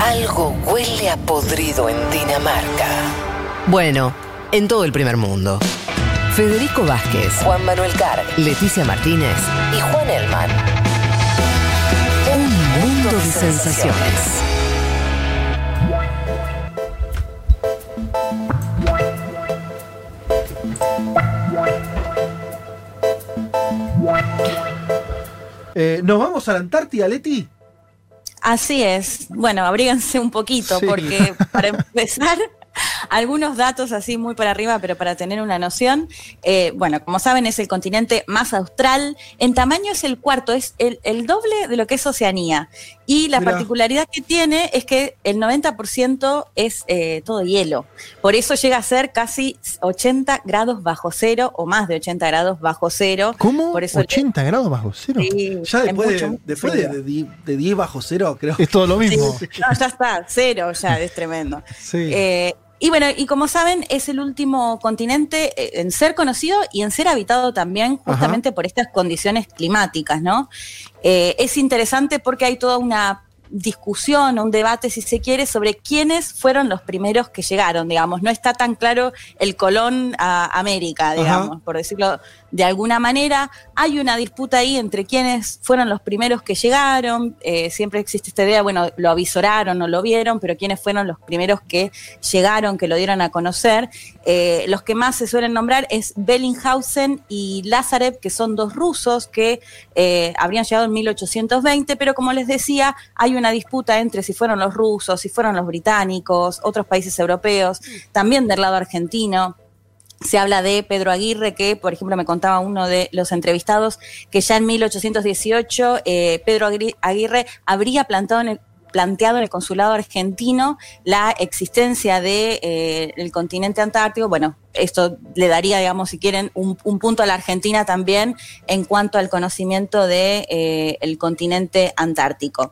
Algo huele a podrido en Dinamarca. Bueno, en todo el primer mundo. Federico Vázquez, Juan Manuel Carr, Leticia Martínez y Juan Elman. Un mundo de sensaciones. Eh, ¿Nos vamos a la Antártida, Leti? Así es. Bueno, abríganse un poquito, Sí. porque para empezar, algunos datos así muy para arriba, pero para tener una noción. eh, bueno, como saben, es el continente más austral. En tamaño es el cuarto, es el, el doble de lo que es Oceanía. Y la Mirá. particularidad que tiene es que el 90% es eh, todo hielo. Por eso llega a ser casi 80 grados bajo cero o más de 80 grados bajo cero. ¿Cómo? Por eso le- 80 grados bajo cero. Sí, Ya es después, mucho, de, mucho después de, frío. de die- de 10 bajo cero, creo. Es todo lo Sí, mismo. no, ya está, cero, ya es tremendo. Sí. Eh, y bueno, y como saben, es el último continente eh, en ser conocido y en ser habitado también justamente por estas condiciones climáticas, ¿no? Eh, es interesante porque hay toda una discusión, un debate, si se quiere, sobre quiénes fueron los primeros que llegaron, digamos. No está tan claro el Colón a América, digamos, por decirlo de alguna manera. Hay una disputa ahí entre quiénes fueron los primeros que llegaron. Eh, siempre existe esta idea, bueno, lo avisoraron o lo vieron, pero quiénes fueron los primeros que llegaron, que lo dieron a conocer. Eh, los que más se suelen nombrar es Bellinghausen y Lazarev, que son dos rusos que eh, habrían llegado en 1820, pero como les decía, hay una disputa entre si fueron los rusos, si fueron los británicos, otros países europeos, también del lado argentino. Se habla de Pedro Aguirre, que por ejemplo me contaba uno de los entrevistados que ya en 1818 eh, Pedro Aguirre habría plantado en el, planteado en el consulado argentino la existencia del de, eh, continente antártico. Bueno, esto le daría, digamos, si quieren, un, un punto a la Argentina también en cuanto al conocimiento del de, eh, continente antártico.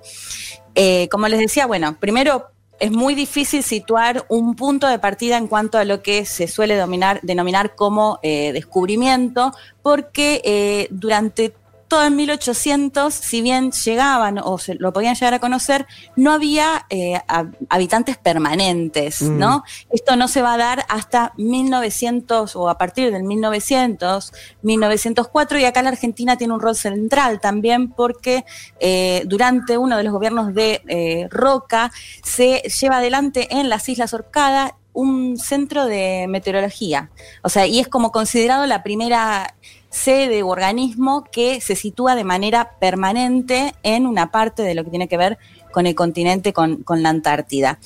Eh, como les decía, bueno, primero es muy difícil situar un punto de partida en cuanto a lo que se suele denominar como eh, descubrimiento, porque eh, durante todo en 1800, si bien llegaban o se lo podían llegar a conocer, no había eh, habitantes permanentes, mm. ¿no? Esto no se va a dar hasta 1900 o a partir del 1900, 1904, y acá la Argentina tiene un rol central también porque eh, durante uno de los gobiernos de eh, Roca se lleva adelante en las Islas Orcadas un centro de meteorología. O sea, y es como considerado la primera sede u organismo que se sitúa de manera permanente en una parte de lo que tiene que ver con el continente, con, con la Antártida.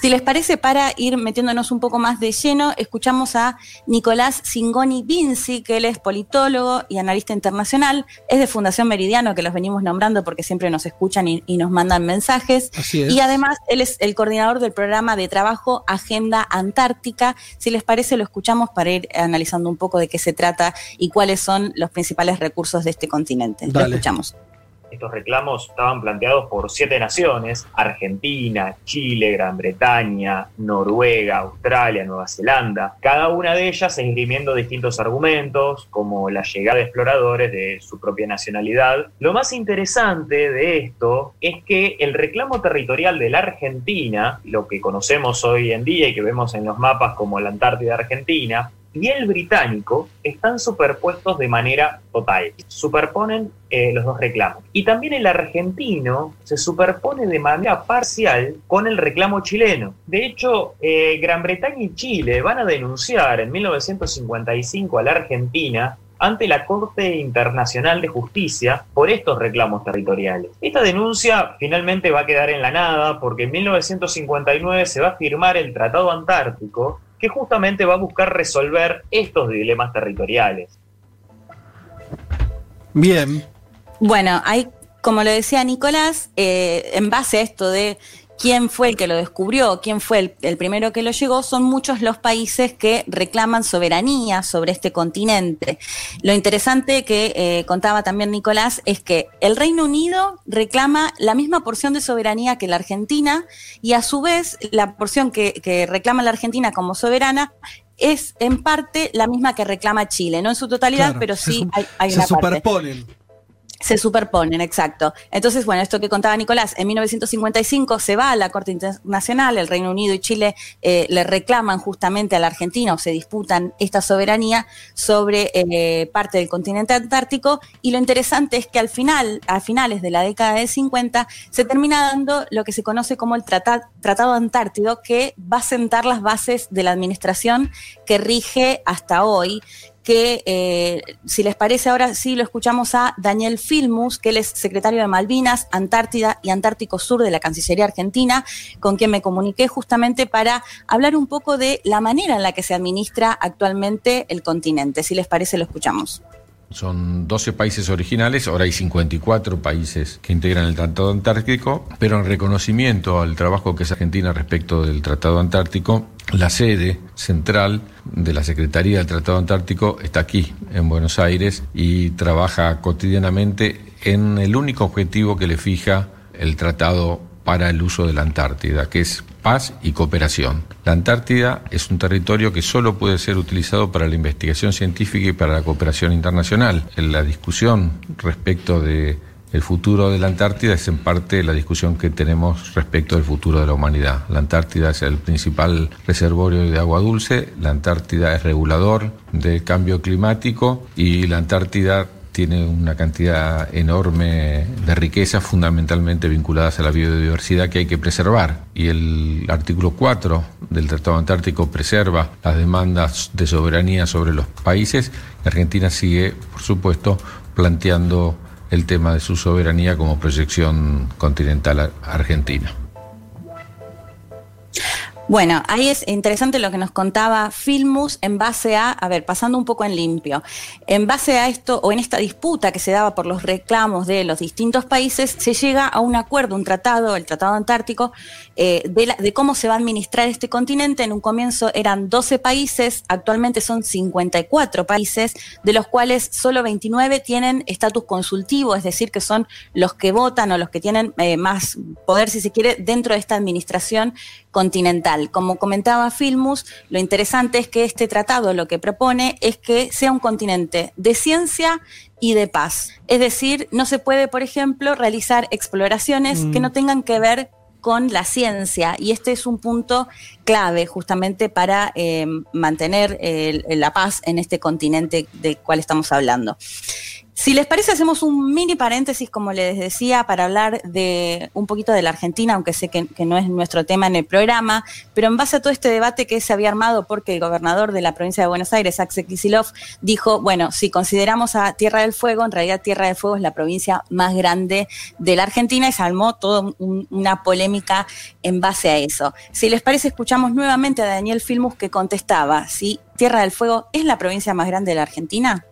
Si les parece, para ir metiéndonos un poco más de lleno, escuchamos a Nicolás Singoni Vinci, que él es politólogo y analista internacional, es de Fundación Meridiano, que los venimos nombrando porque siempre nos escuchan y, y nos mandan mensajes. Así es. Y además, él es el coordinador del programa de trabajo Agenda Antártica. Si les parece, lo escuchamos para ir analizando un poco de qué se trata y cuáles son los principales recursos de este continente. Dale. Lo escuchamos. Estos reclamos estaban planteados por siete naciones, Argentina, Chile, Gran Bretaña, Noruega, Australia, Nueva Zelanda, cada una de ellas esgrimiendo distintos argumentos, como la llegada de exploradores de su propia nacionalidad. Lo más interesante de esto es que el reclamo territorial de la Argentina, lo que conocemos hoy en día y que vemos en los mapas como la Antártida Argentina, y el británico están superpuestos de manera total. Superponen eh, los dos reclamos. Y también el argentino se superpone de manera parcial con el reclamo chileno. De hecho, eh, Gran Bretaña y Chile van a denunciar en 1955 a la Argentina ante la Corte Internacional de Justicia por estos reclamos territoriales. Esta denuncia finalmente va a quedar en la nada porque en 1959 se va a firmar el Tratado Antártico que justamente va a buscar resolver estos dilemas territoriales. Bien. Bueno, hay, como lo decía Nicolás, eh, en base a esto de quién fue el que lo descubrió, quién fue el, el, primero que lo llegó, son muchos los países que reclaman soberanía sobre este continente. Lo interesante que eh, contaba también Nicolás es que el Reino Unido reclama la misma porción de soberanía que la Argentina y a su vez la porción que, que reclama la Argentina como soberana es en parte la misma que reclama Chile, no en su totalidad, Claro, pero se sí su- hay, hay se una parte. Se superponen, exacto. Entonces, bueno, esto que contaba Nicolás, en 1955 se va a la Corte Internacional, el Reino Unido y Chile eh, le reclaman justamente a la Argentina o se disputan esta soberanía sobre eh, parte del continente antártico y lo interesante es que al final, a finales de la década de 50, se termina dando lo que se conoce como el Tratado Antártido, que va a sentar las bases de la administración que rige hasta hoy que eh, si les parece ahora sí lo escuchamos a Daniel Filmus, que él es secretario de Malvinas, Antártida y Antártico Sur de la Cancillería Argentina, con quien me comuniqué justamente para hablar un poco de la manera en la que se administra actualmente el continente. Si les parece, lo escuchamos. Son 12 países originales, ahora hay 54 países que integran el Tratado Antártico, pero en reconocimiento al trabajo que es Argentina respecto del Tratado Antártico, la sede central de la Secretaría del Tratado Antártico está aquí, en Buenos Aires, y trabaja cotidianamente en el único objetivo que le fija el tratado para el uso de la Antártida, que es paz y cooperación. La Antártida es un territorio que solo puede ser utilizado para la investigación científica y para la cooperación internacional. En la discusión respecto de el futuro de la Antártida es en parte la discusión que tenemos respecto del futuro de la humanidad. La Antártida es el principal reservorio de agua dulce, la Antártida es regulador del cambio climático y la Antártida tiene una cantidad enorme de riquezas fundamentalmente vinculadas a la biodiversidad que hay que preservar. Y el artículo 4 del Tratado Antártico preserva las demandas de soberanía sobre los países. Argentina sigue, por supuesto, planteando el tema de su soberanía como proyección continental argentina. Bueno, ahí es interesante lo que nos contaba Filmus en base a, a ver, pasando un poco en limpio, en base a esto o en esta disputa que se daba por los reclamos de los distintos países, se llega a un acuerdo, un tratado, el Tratado Antártico, eh, de, cómo se va a administrar este continente. En un comienzo eran 12 países, actualmente son 54 países, de los cuales solo 29 tienen estatus consultivo, es decir, que son los que votan o los que tienen eh, más poder, si se quiere, dentro de esta administración continental. Como comentaba Filmus, lo interesante es que este tratado lo que propone es que sea un continente de ciencia y de paz. Es decir, no se puede, por ejemplo, realizar exploraciones que mm. no tengan que ver con la ciencia y este es un punto clave justamente para eh, mantener la paz en este continente del cual estamos hablando. Si les parece, hacemos un mini paréntesis, como les decía, para hablar de un poquito de la Argentina, aunque sé que, no es nuestro tema en el programa, pero en base a todo este debate que se había armado porque el gobernador de la provincia de Buenos Aires, Axel Kicillof, dijo, bueno, si consideramos a Tierra del Fuego, en realidad Tierra del Fuego es la provincia más grande de la Argentina y se armó toda una polémica en base a eso. Si les parece, escuchamos nuevamente a Daniel Filmus que contestaba si Tierra del Fuego es la provincia más grande de la Argentina.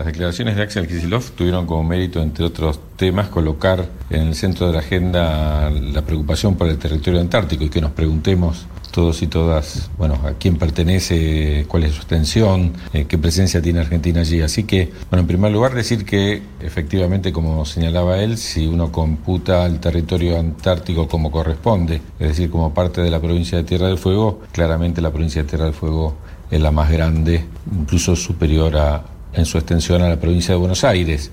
Las declaraciones de Axel Kicillof tuvieron como mérito, entre otros temas, colocar en el centro de la agenda la preocupación por el territorio antártico y que nos preguntemos todos y todas, bueno, a quién pertenece, cuál es su extensión, eh, qué presencia tiene Argentina allí. Así que, bueno, en primer lugar decir que efectivamente, como señalaba él, si uno computa el territorio antártico como corresponde, es decir, como parte de la provincia de Tierra del Fuego, claramente la provincia de Tierra del Fuego es la más grande, incluso superior a, en su extensión a la provincia de Buenos Aires.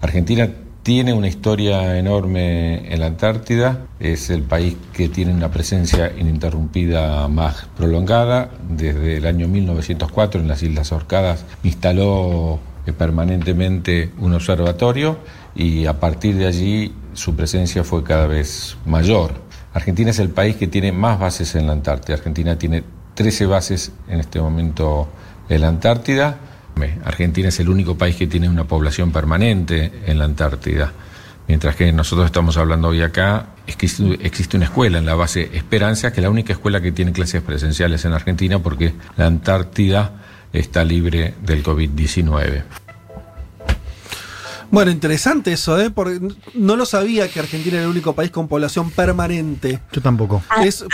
Argentina tiene una historia enorme en la Antártida, es el país que tiene una presencia ininterrumpida más prolongada. Desde el año 1904 en las Islas Orcadas instaló eh, permanentemente un observatorio y a partir de allí su presencia fue cada vez mayor. Argentina es el país que tiene más bases en la Antártida. Argentina tiene 13 bases en este momento en la Antártida Argentina es el único país que tiene una población permanente en la Antártida. Mientras que nosotros estamos hablando hoy acá, existe una escuela en la base Esperanza, que es la única escuela que tiene clases presenciales en Argentina porque la Antártida está libre del COVID-19. Bueno, interesante eso, ¿eh? Porque no lo sabía que Argentina era el único país con población permanente. Yo tampoco.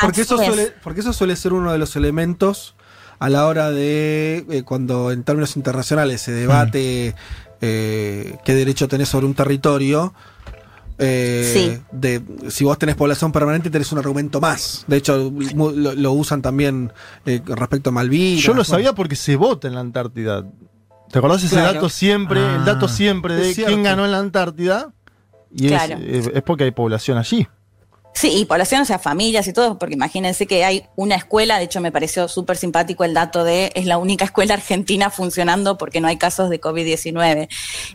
Porque, eso suele, porque eso suele ser uno de los elementos a la hora de eh, cuando en términos internacionales se debate eh, qué derecho tenés sobre un territorio. Eh, de, si vos tenés población permanente tenés un argumento más. De hecho, lo, usan también respecto a Malvinas. Yo lo sabía porque se vota en la Antártida. ¿Te acordás ese dato siempre, el dato ah. siempre de quién ganó en la Antártida? Y es porque hay población allí. Sí, y población, o sea, familias y todo, porque imagínense que hay una escuela, de hecho me pareció súper simpático el dato de es la única escuela argentina funcionando porque no hay casos de COVID-19.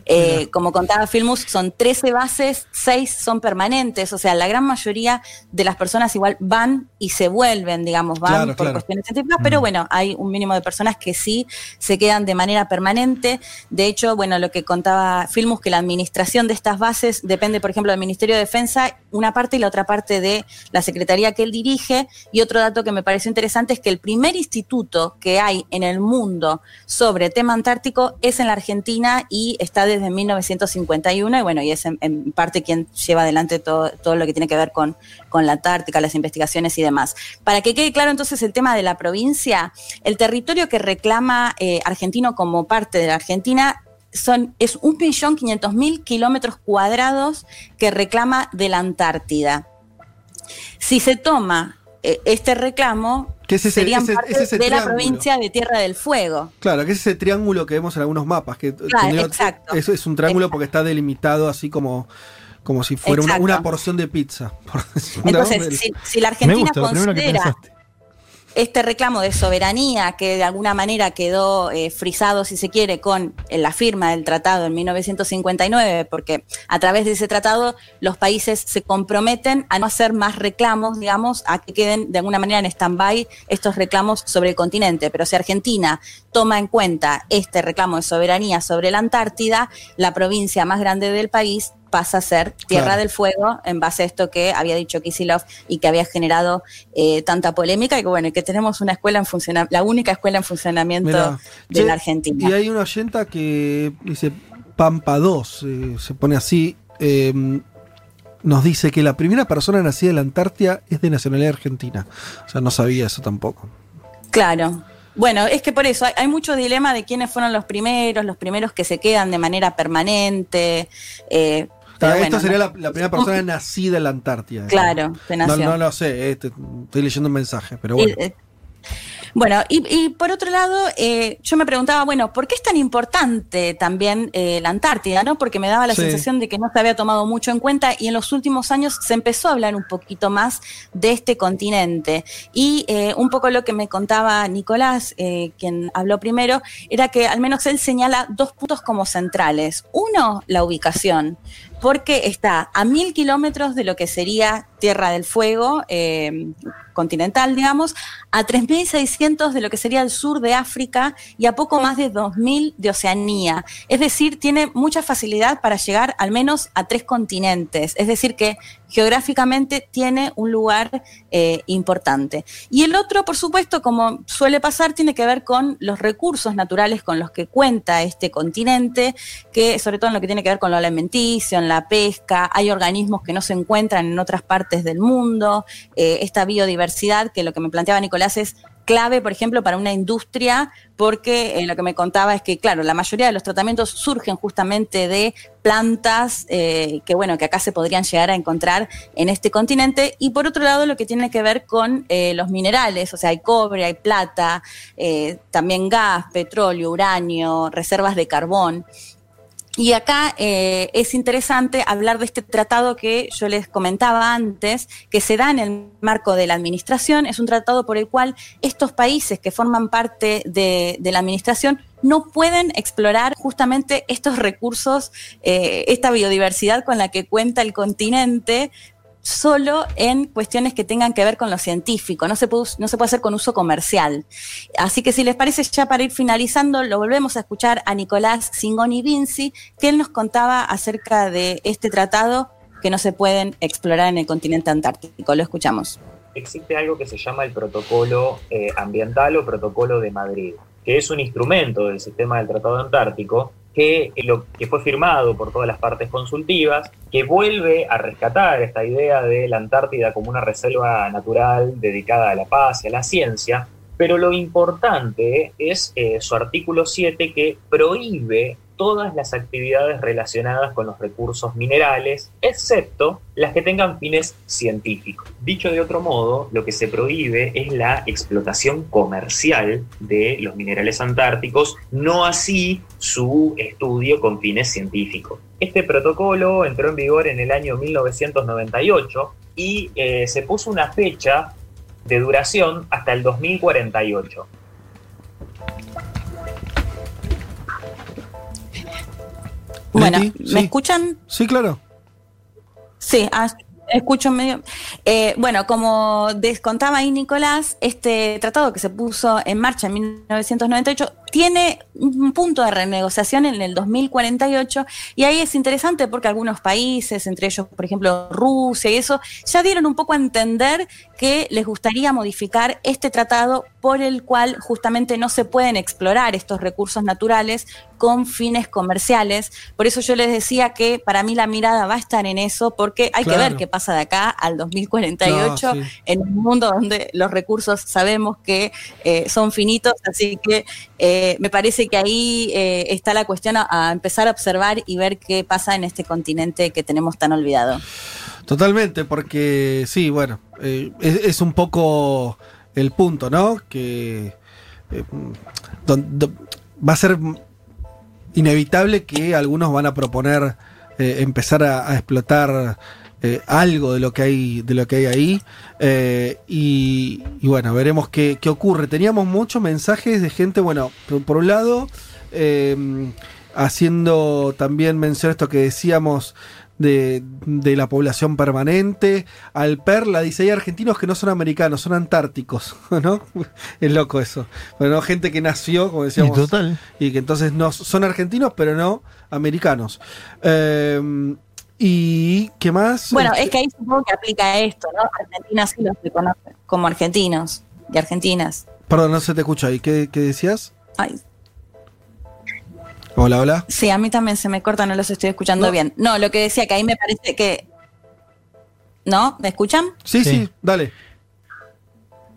Eh, como contaba Filmus, son 13 bases, 6 son permanentes, o sea, la gran mayoría de las personas igual van y se vuelven, digamos, van por cuestiones científicas, pero mm. bueno, hay un mínimo de personas que sí se quedan de manera permanente. De hecho, bueno, lo que contaba Filmus, que la administración de estas bases depende, por ejemplo, del Ministerio de Defensa, una parte y la otra parte de la secretaría que él dirige. Y otro dato que me pareció interesante es que el primer instituto que hay en el mundo sobre tema antártico es en la Argentina y está desde 1951. Y bueno, y es en, parte quien lleva adelante todo, todo, lo que tiene que ver con, con la Antártica, las investigaciones y demás. Para que quede claro entonces el tema de la provincia, el territorio que reclama eh, argentino como parte de la Argentina son, es 1.500.000 kilómetros cuadrados que reclama de la Antártida. Si se toma eh, este reclamo, ¿Qué es ese, parte de la provincia de Tierra del Fuego. Claro, que es ese triángulo que vemos en algunos mapas. Que exacto. Eso es un triángulo porque está delimitado así como como si fuera una, porción de pizza. Entonces, si, la Argentina considera este reclamo de soberanía que de alguna manera quedó eh, frisado, si se quiere, con la firma del tratado en 1959, porque a través de ese tratado los países se comprometen a no hacer más reclamos, digamos, a que queden de alguna manera en stand-by estos reclamos sobre el continente. Pero si Argentina toma en cuenta este reclamo de soberanía sobre la Antártida, la provincia más grande del país pasa a ser Tierra del Fuego en base a esto que había dicho Kisilov y que había generado eh, tanta polémica y que bueno, que tenemos una escuela en funcionamiento, la única escuela en funcionamiento de la Argentina. Y hay una oyenta que dice Pampa 2, eh, se pone así, em, nos dice que la primera persona nacida en la Antártida es de nacionalidad argentina. O sea, no sabía eso tampoco. Claro, bueno, es que por eso hay, mucho dilema de quiénes fueron los primeros, los primeros que se quedan de manera permanente. Eh, esta sería la, primera persona nacida en la Antártida. Claro, No, no lo sé, este, estoy leyendo un mensaje, pero bueno. Eh, bueno, y, por otro lado, eh, yo me preguntaba, bueno, ¿por qué es tan importante también eh, la Antártida? ¿no? Porque me daba la sensación de que no se había tomado mucho en cuenta y en los últimos años se empezó a hablar un poquito más de este continente. Y eh, un poco lo que me contaba Nicolás, quien habló primero, era que al menos él señala dos puntos como centrales. Uno, la ubicación porque está a mil kilómetros de lo que sería Tierra del Fuego, continental, digamos, a 3.600 de lo que sería el sur de África y a poco más de 2.000 de Oceanía. Es decir, tiene mucha facilidad para llegar al menos a tres continentes. Es decir, que geográficamente tiene un lugar eh, importante. Y el otro, por supuesto, como suele pasar, tiene que ver con los recursos naturales con los que cuenta este continente, que sobre todo en lo que tiene que ver con lo alimenticio, en la pesca, hay organismos que no se encuentran en otras partes del mundo, eh, esta biodiversidad, que lo que me planteaba Nicolás es clave, por ejemplo, para una industria, porque eh, lo que me contaba es que, claro, la mayoría de los tratamientos surgen justamente de plantas eh, que, bueno, que acá se podrían llegar a encontrar en este continente. Y por otro lado, lo que tiene que ver con eh, los minerales, o sea, hay cobre, hay plata, también gas, petróleo, uranio, reservas de carbón. Y acá eh, es interesante hablar de este tratado que yo les comentaba antes, que se da en el marco de la administración. Es un tratado por el cual estos países que forman parte de, la administración no pueden explorar justamente estos recursos, eh, esta biodiversidad con la que cuenta el continente, solo en cuestiones que tengan que ver con lo científico, no se, puede, hacer con uso comercial. Así que si les parece, ya para ir finalizando, lo volvemos a escuchar a Nicolás Singoni Vinci, que él nos contaba acerca de este tratado que no se pueden explorar en el continente antártico. Lo escuchamos. Existe algo que se llama el protocolo eh, ambiental o protocolo de Madrid, que es un instrumento del sistema del Tratado Antártico que, lo, que fue firmado por todas las partes consultivas, que vuelve a rescatar esta idea de la Antártida como una reserva natural dedicada a la paz y a la ciencia, pero lo importante es eh, su artículo 7 que prohíbe todas las actividades relacionadas con los recursos minerales, excepto las que tengan fines científicos. Dicho de otro modo, lo que se prohíbe es la explotación comercial de los minerales antárticos, no así su estudio con fines científicos. Este protocolo entró en vigor en el año 1998 y eh, se puso una fecha de duración hasta el 2048. Bueno, ¿me escuchan? Sí, claro. Sí, ah, escucho medio. Eh, bueno, como descontaba ahí Nicolás, este tratado que se puso en marcha en 1998 tiene un punto de renegociación en el 2048 y ahí es interesante porque algunos países, entre ellos por ejemplo Rusia y eso, ya dieron un poco a entender que les gustaría modificar este tratado por el cual justamente no se pueden explorar estos recursos naturales con fines comerciales. Por eso yo les decía que para mí la mirada va a estar en eso porque hay que ver qué pasa de acá al 2048 en un mundo donde los recursos sabemos que eh, son finitos, así que eh, eh, me parece que ahí eh, está la cuestión a, empezar a observar y ver qué pasa en este continente que tenemos tan olvidado. Totalmente, porque sí, bueno, eh, es, un poco el punto, ¿no? Que va a ser inevitable que algunos van a proponer empezar a explotar eh, algo de lo que hay, de lo que hay ahí. Eh, y, bueno, veremos qué, ocurre. Teníamos muchos mensajes de gente, bueno, por, un lado, eh, haciendo también mención a esto que decíamos. De, la población permanente. Al Perla dice, hay argentinos que no son americanos, son antárticos, ¿no? Es loco eso. Bueno, gente que nació, como decíamos. Y que entonces no son argentinos, pero no americanos. ¿Y qué más? Bueno, es que ahí supongo que aplica esto, ¿no? Argentina sí los reconoce como argentinos y argentinas. Perdón, no se te escucha ahí. ¿Qué, decías? Ay. Hola, hola. Sí, a mí también se me corta, no los estoy escuchando bien. No, lo que decía que ahí me parece que. ¿No? ¿Me escuchan? sí, sí dale.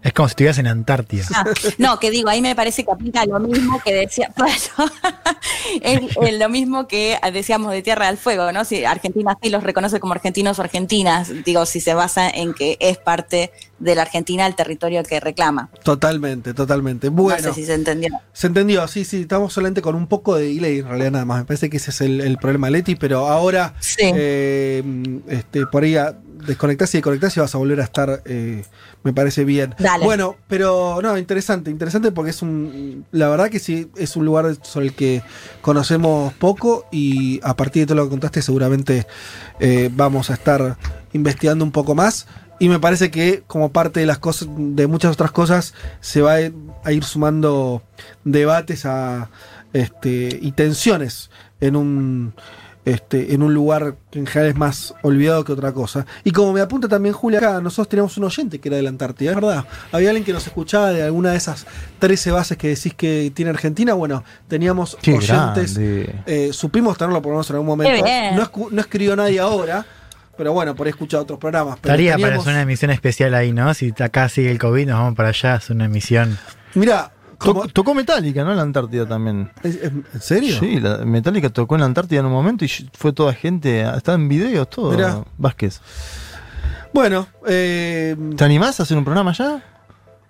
Es como si estuvieras en Antártida. Ah, no, que digo, ahí me parece que aplica lo mismo que decía, es, lo mismo que decíamos de Tierra del Fuego, ¿no? Si Argentina sí los reconoce como argentinos o argentinas, digo, si se basa en que es parte de la Argentina el territorio que reclama. Totalmente, totalmente. Bueno. No sé si se entendió. Se entendió, sí, sí, estamos solamente con un poco de delay en realidad nada más. Me parece que ese es el, problema, Leti, pero ahora eh, este, por ahí desconectás y desconectás y vas a volver a estar, eh, me parece bien. Bueno, pero no, interesante, interesante porque es un, la verdad que sí, es un lugar sobre el que conocemos poco y a partir de todo lo que contaste seguramente eh, vamos a estar investigando un poco más. Y me parece que como parte de las cosas, de muchas otras cosas, se va a ir sumando debates a, este, y tensiones en un este, en un lugar que en general es más olvidado que otra cosa. Y como me apunta también Julia acá, nosotros teníamos un oyente que era de la Antártida, es verdad. Había alguien que nos escuchaba de alguna de esas 13 bases que decís que tiene Argentina. Bueno, teníamos oyentes, eh, supimos tenerlo por lo menos en algún momento. No, no escribió nadie ahora. Pero bueno, por ahí escuchado otros programas. Estaría para hacer una emisión especial ahí, ¿no? Si acá sigue el COVID, nos vamos para allá, es una emisión. Mira, Tocó Metallica, ¿no? En la Antártida también. ¿En serio? Sí, la Metallica tocó en la Antártida en un momento y fue toda gente. Está en videos, todo. Mirá. Vázquez. Bueno. Eh, ¿Te animás a hacer un programa allá?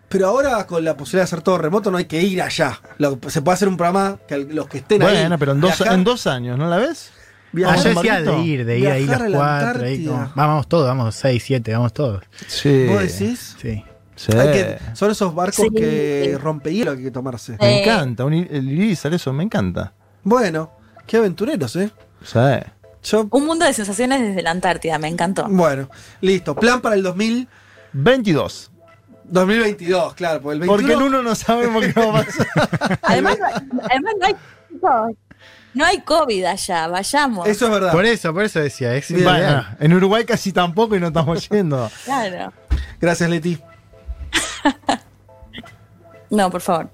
Pero ahora con la posibilidad de hacer todo remoto no hay que ir allá. se puede hacer un programa que los que estén ahí. Bueno, pero en dos, en dos años, ¿no la ves? Viajar, decía de ir, de ir ahí los cuatro. vamos todos, vamos seis, siete, vamos todos. Sí. ¿Vos decís? Sí son esos barcos que rompe hielo que hay que tomarse. Me encanta, el Iris, eso, me encanta. Bueno, qué aventureros, ¿eh? Un mundo de sensaciones desde la Antártida, me encantó. Bueno, listo. Plan para el 2022. 2022, claro, porque el Porque en uno no sabemos qué va a pasar. además, además no hay no hay COVID allá, vayamos. Eso es verdad. Por eso, por eso decía. en Uruguay casi tampoco y no estamos yendo. Claro. Gracias, Leti. No, por favor.